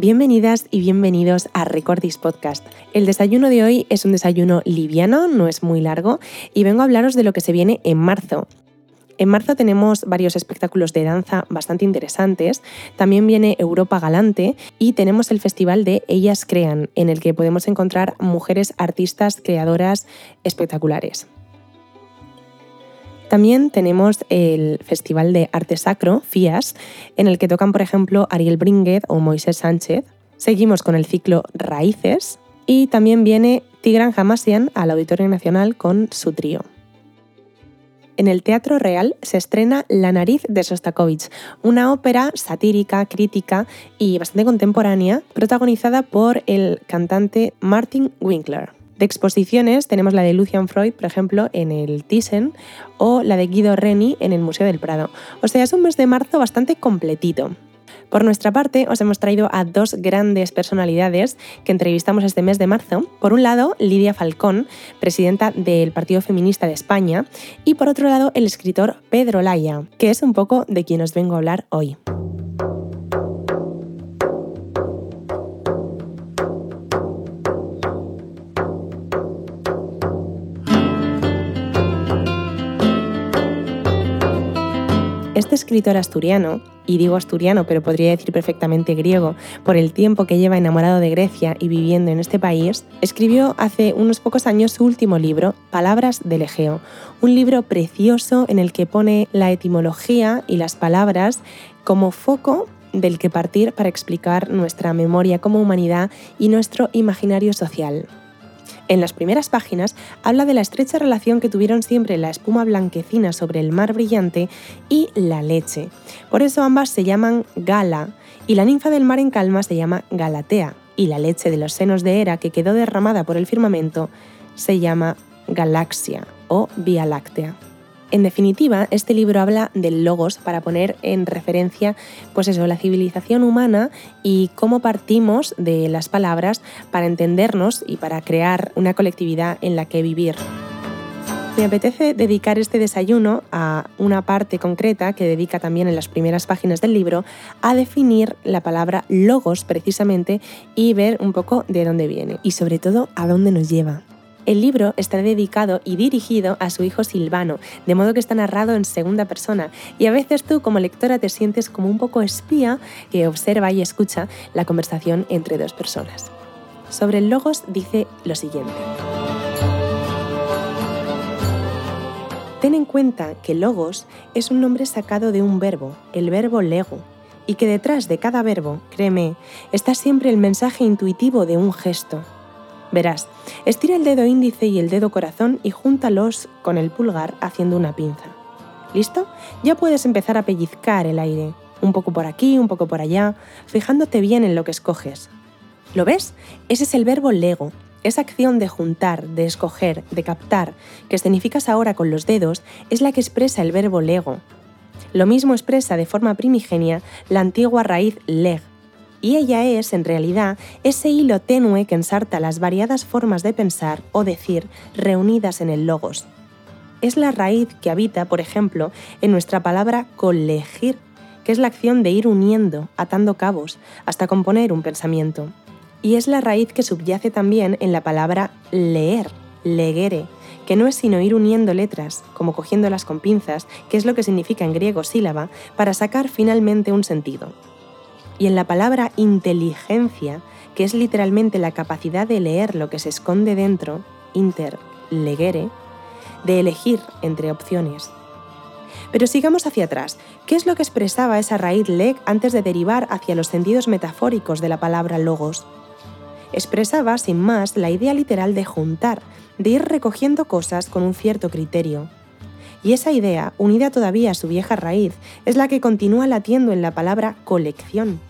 Bienvenidas y bienvenidos a Recordis Podcast. El desayuno de hoy es un desayuno liviano, no es muy largo, y vengo a hablaros de lo que se viene en marzo. En marzo tenemos varios espectáculos de danza bastante interesantes. También viene Europa Galante y tenemos el festival de Ellas Crean, en el que podemos encontrar mujeres artistas creadoras espectaculares. También tenemos el Festival de Arte Sacro, FIAS, en el que tocan, por ejemplo, Ariel Bringuet o Moisés Sánchez. Seguimos con el ciclo Raíces y también viene Tigran Hamasian al Auditorio Nacional con su trío en el Teatro Real se estrena La nariz de Sostakovich, una ópera satírica, crítica y bastante contemporánea, protagonizada por el cantante Martin Winkler. De exposiciones tenemos la de Lucian Freud, por ejemplo, en el Thyssen, o la de Guido Reni en el Museo del Prado. O sea, es un mes de marzo bastante completito. Por nuestra parte, os hemos traído a dos grandes personalidades que entrevistamos este mes de marzo. Por un lado, Lidia Falcón, presidenta del Partido Feminista de España, y por otro lado, el escritor Pedro Laya, que es un poco de quien os vengo a hablar hoy. Escritor asturiano, y digo asturiano pero podría decir perfectamente griego, por el tiempo que lleva enamorado de Grecia y viviendo en este país, escribió hace unos pocos años su último libro, Palabras del Egeo, un libro precioso en el que pone la etimología y las palabras como foco del que partir para explicar nuestra memoria como humanidad y nuestro imaginario social. En las primeras páginas habla de la estrecha relación que tuvieron siempre la espuma blanquecina sobre el mar brillante y la leche. Por eso ambas se llaman Gala, y la ninfa del mar en calma se llama Galatea, y la leche de los senos de Hera que quedó derramada por el firmamento se llama Galaxia o Vía Láctea. En definitiva, este libro habla del logos para poner en referencia pues eso, la civilización humana y cómo partimos de las palabras para entendernos y para crear una colectividad en la que vivir. Me apetece dedicar este desayuno a una parte concreta que dedica también en las primeras páginas del libro a definir la palabra logos precisamente y ver un poco de dónde viene y sobre todo a dónde nos lleva. El libro está dedicado y dirigido a su hijo Silvano, de modo que está narrado en segunda persona, y a veces tú como lectora te sientes como un poco espía que observa y escucha la conversación entre dos personas. Sobre el logos dice lo siguiente. Ten en cuenta que logos es un nombre sacado de un verbo, el verbo lego, y que detrás de cada verbo, créeme, está siempre el mensaje intuitivo de un gesto, Verás, estira el dedo índice y el dedo corazón y júntalos con el pulgar haciendo una pinza. ¿Listo? Ya puedes empezar a pellizcar el aire, un poco por aquí, un poco por allá, fijándote bien en lo que escoges. ¿Lo ves? Ese es el verbo lego. Esa acción de juntar, de escoger, de captar, que escenificas ahora con los dedos, es la que expresa el verbo lego. Lo mismo expresa de forma primigenia la antigua raíz leg, y ella es, en realidad, ese hilo tenue que ensarta las variadas formas de pensar o decir reunidas en el logos. Es la raíz que habita, por ejemplo, en nuestra palabra colegir, que es la acción de ir uniendo, atando cabos, hasta componer un pensamiento. Y es la raíz que subyace también en la palabra leer, legere, que no es sino ir uniendo letras, como cogiéndolas con pinzas, que es lo que significa en griego sílaba, para sacar finalmente un sentido y en la palabra inteligencia, que es literalmente la capacidad de leer lo que se esconde dentro, interlegere, de elegir entre opciones. Pero sigamos hacia atrás. ¿Qué es lo que expresaba esa raíz leg antes de derivar hacia los sentidos metafóricos de la palabra logos? Expresaba, sin más, la idea literal de juntar, de ir recogiendo cosas con un cierto criterio, y esa idea, unida todavía a su vieja raíz, es la que continúa latiendo en la palabra colección,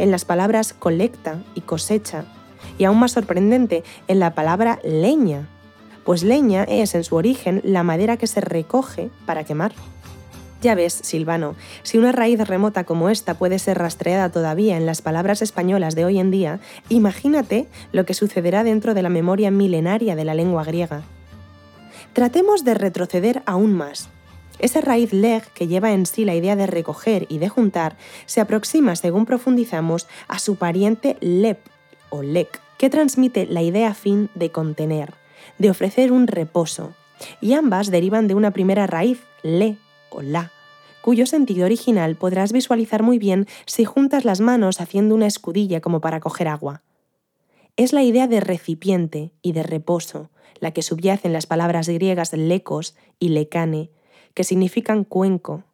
en las palabras colecta y cosecha, y aún más sorprendente, en la palabra leña, pues leña es en su origen la madera que se recoge para quemar. Ya ves, Silvano, si una raíz remota como esta puede ser rastreada todavía en las palabras españolas de hoy en día, imagínate lo que sucederá dentro de la memoria milenaria de la lengua griega. Tratemos de retroceder aún más. Esa raíz leg, que lleva en sí la idea de recoger y de juntar, se aproxima, según profundizamos, a su pariente lep o lek, que transmite la idea fin de contener, de ofrecer un reposo, y ambas derivan de una primera raíz, le o la, cuyo sentido original podrás visualizar muy bien si juntas las manos haciendo una escudilla como para coger agua. Es la idea de recipiente y de reposo la que subyace en las palabras griegas lecos y lecane, que significan cuenco.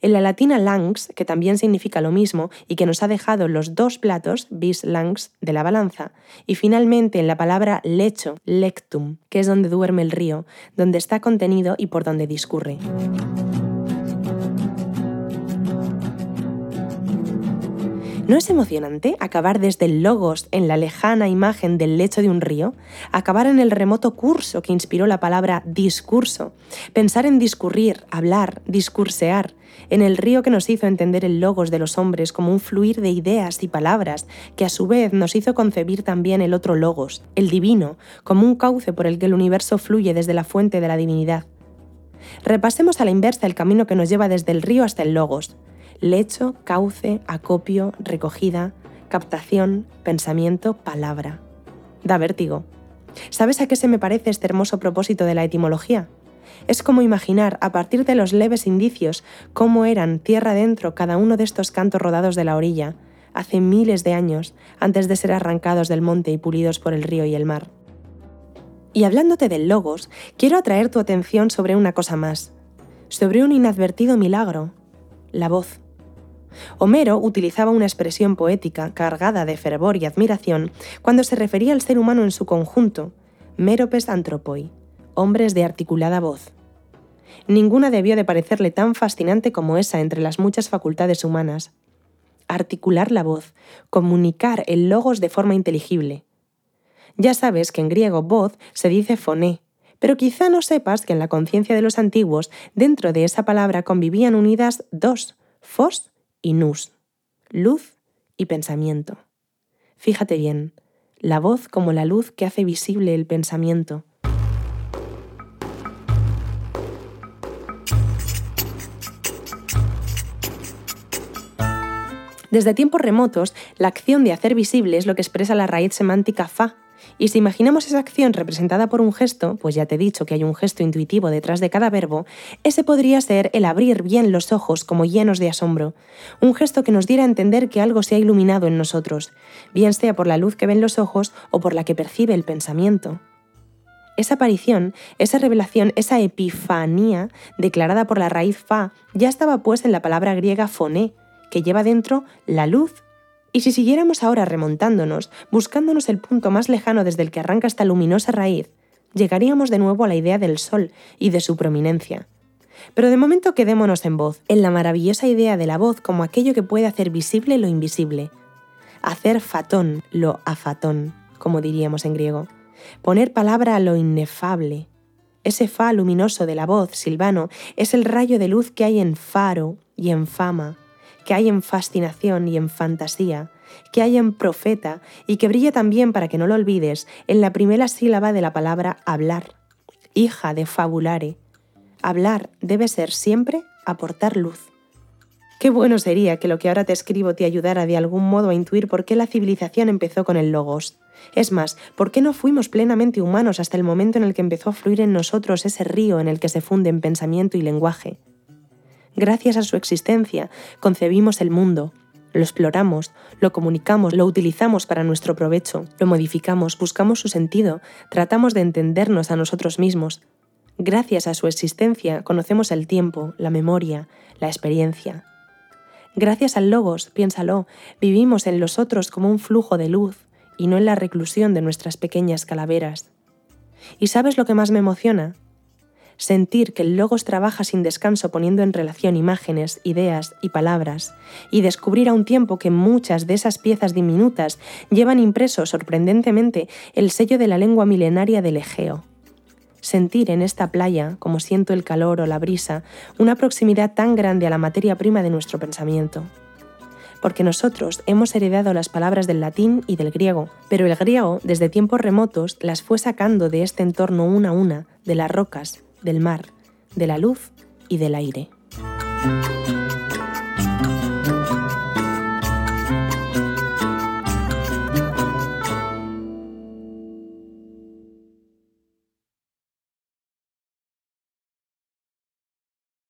En la latina langs, que también significa lo mismo y que nos ha dejado los dos platos, bis langs, de la balanza, y finalmente en la palabra lecho, lectum, que es donde duerme el río, donde está contenido y por donde discurre. ¿No es emocionante acabar desde el logos en la lejana imagen del lecho de un río? Acabar en el remoto curso que inspiró la palabra discurso. Pensar en discurrir, hablar, discursear. En el río que nos hizo entender el logos de los hombres como un fluir de ideas y palabras, que a su vez nos hizo concebir también el otro logos, el divino, como un cauce por el que el universo fluye desde la fuente de la divinidad. Repasemos a la inversa el camino que nos lleva desde el río hasta el logos lecho, cauce, acopio, recogida, captación, pensamiento, palabra. Da vértigo. ¿Sabes a qué se me parece este hermoso propósito de la etimología? Es como imaginar, a partir de los leves indicios, cómo eran tierra adentro cada uno de estos cantos rodados de la orilla, hace miles de años, antes de ser arrancados del monte y pulidos por el río y el mar. Y hablándote del logos, quiero atraer tu atención sobre una cosa más, sobre un inadvertido milagro, la voz. Homero utilizaba una expresión poética cargada de fervor y admiración cuando se refería al ser humano en su conjunto, meropes antropoi, hombres de articulada voz. Ninguna debió de parecerle tan fascinante como esa entre las muchas facultades humanas. Articular la voz, comunicar el logos de forma inteligible. Ya sabes que en griego voz se dice foné, pero quizá no sepas que en la conciencia de los antiguos, dentro de esa palabra convivían unidas dos, fos y nus, luz y pensamiento. Fíjate bien, la voz como la luz que hace visible el pensamiento. Desde tiempos remotos, la acción de hacer visible es lo que expresa la raíz semántica fa, y si imaginamos esa acción representada por un gesto, pues ya te he dicho que hay un gesto intuitivo detrás de cada verbo, ese podría ser el abrir bien los ojos como llenos de asombro, un gesto que nos diera a entender que algo se ha iluminado en nosotros, bien sea por la luz que ven los ojos o por la que percibe el pensamiento. Esa aparición, esa revelación, esa epifanía declarada por la raíz fa ya estaba pues en la palabra griega foné, que lleva dentro la luz y si siguiéramos ahora remontándonos, buscándonos el punto más lejano desde el que arranca esta luminosa raíz, llegaríamos de nuevo a la idea del sol y de su prominencia. Pero de momento quedémonos en voz, en la maravillosa idea de la voz como aquello que puede hacer visible lo invisible. Hacer fatón lo afatón, como diríamos en griego. Poner palabra a lo inefable. Ese fa luminoso de la voz, Silvano, es el rayo de luz que hay en faro y en fama, que hay en fascinación y en fantasía, que hay en profeta y que brilla también, para que no lo olvides, en la primera sílaba de la palabra hablar, hija de fabulare. Hablar debe ser siempre aportar luz. Qué bueno sería que lo que ahora te escribo te ayudara de algún modo a intuir por qué la civilización empezó con el logos. Es más, ¿por qué no fuimos plenamente humanos hasta el momento en el que empezó a fluir en nosotros ese río en el que se funden pensamiento y lenguaje? Gracias a su existencia, concebimos el mundo, lo exploramos, lo comunicamos, lo utilizamos para nuestro provecho, lo modificamos, buscamos su sentido, tratamos de entendernos a nosotros mismos. Gracias a su existencia conocemos el tiempo, la memoria, la experiencia. Gracias al logos, piénsalo, vivimos en los otros como un flujo de luz y no en la reclusión de nuestras pequeñas calaveras. ¿Y sabes lo que más me emociona? Sentir que el logos trabaja sin descanso poniendo en relación imágenes, ideas y palabras, y descubrir a un tiempo que muchas de esas piezas diminutas llevan impreso sorprendentemente el sello de la lengua milenaria del Egeo. Sentir en esta playa, como siento el calor o la brisa, una proximidad tan grande a la materia prima de nuestro pensamiento porque nosotros hemos heredado las palabras del latín y del griego, pero el griego, desde tiempos remotos, las fue sacando de este entorno una a una, de las rocas, del mar, de la luz y del aire.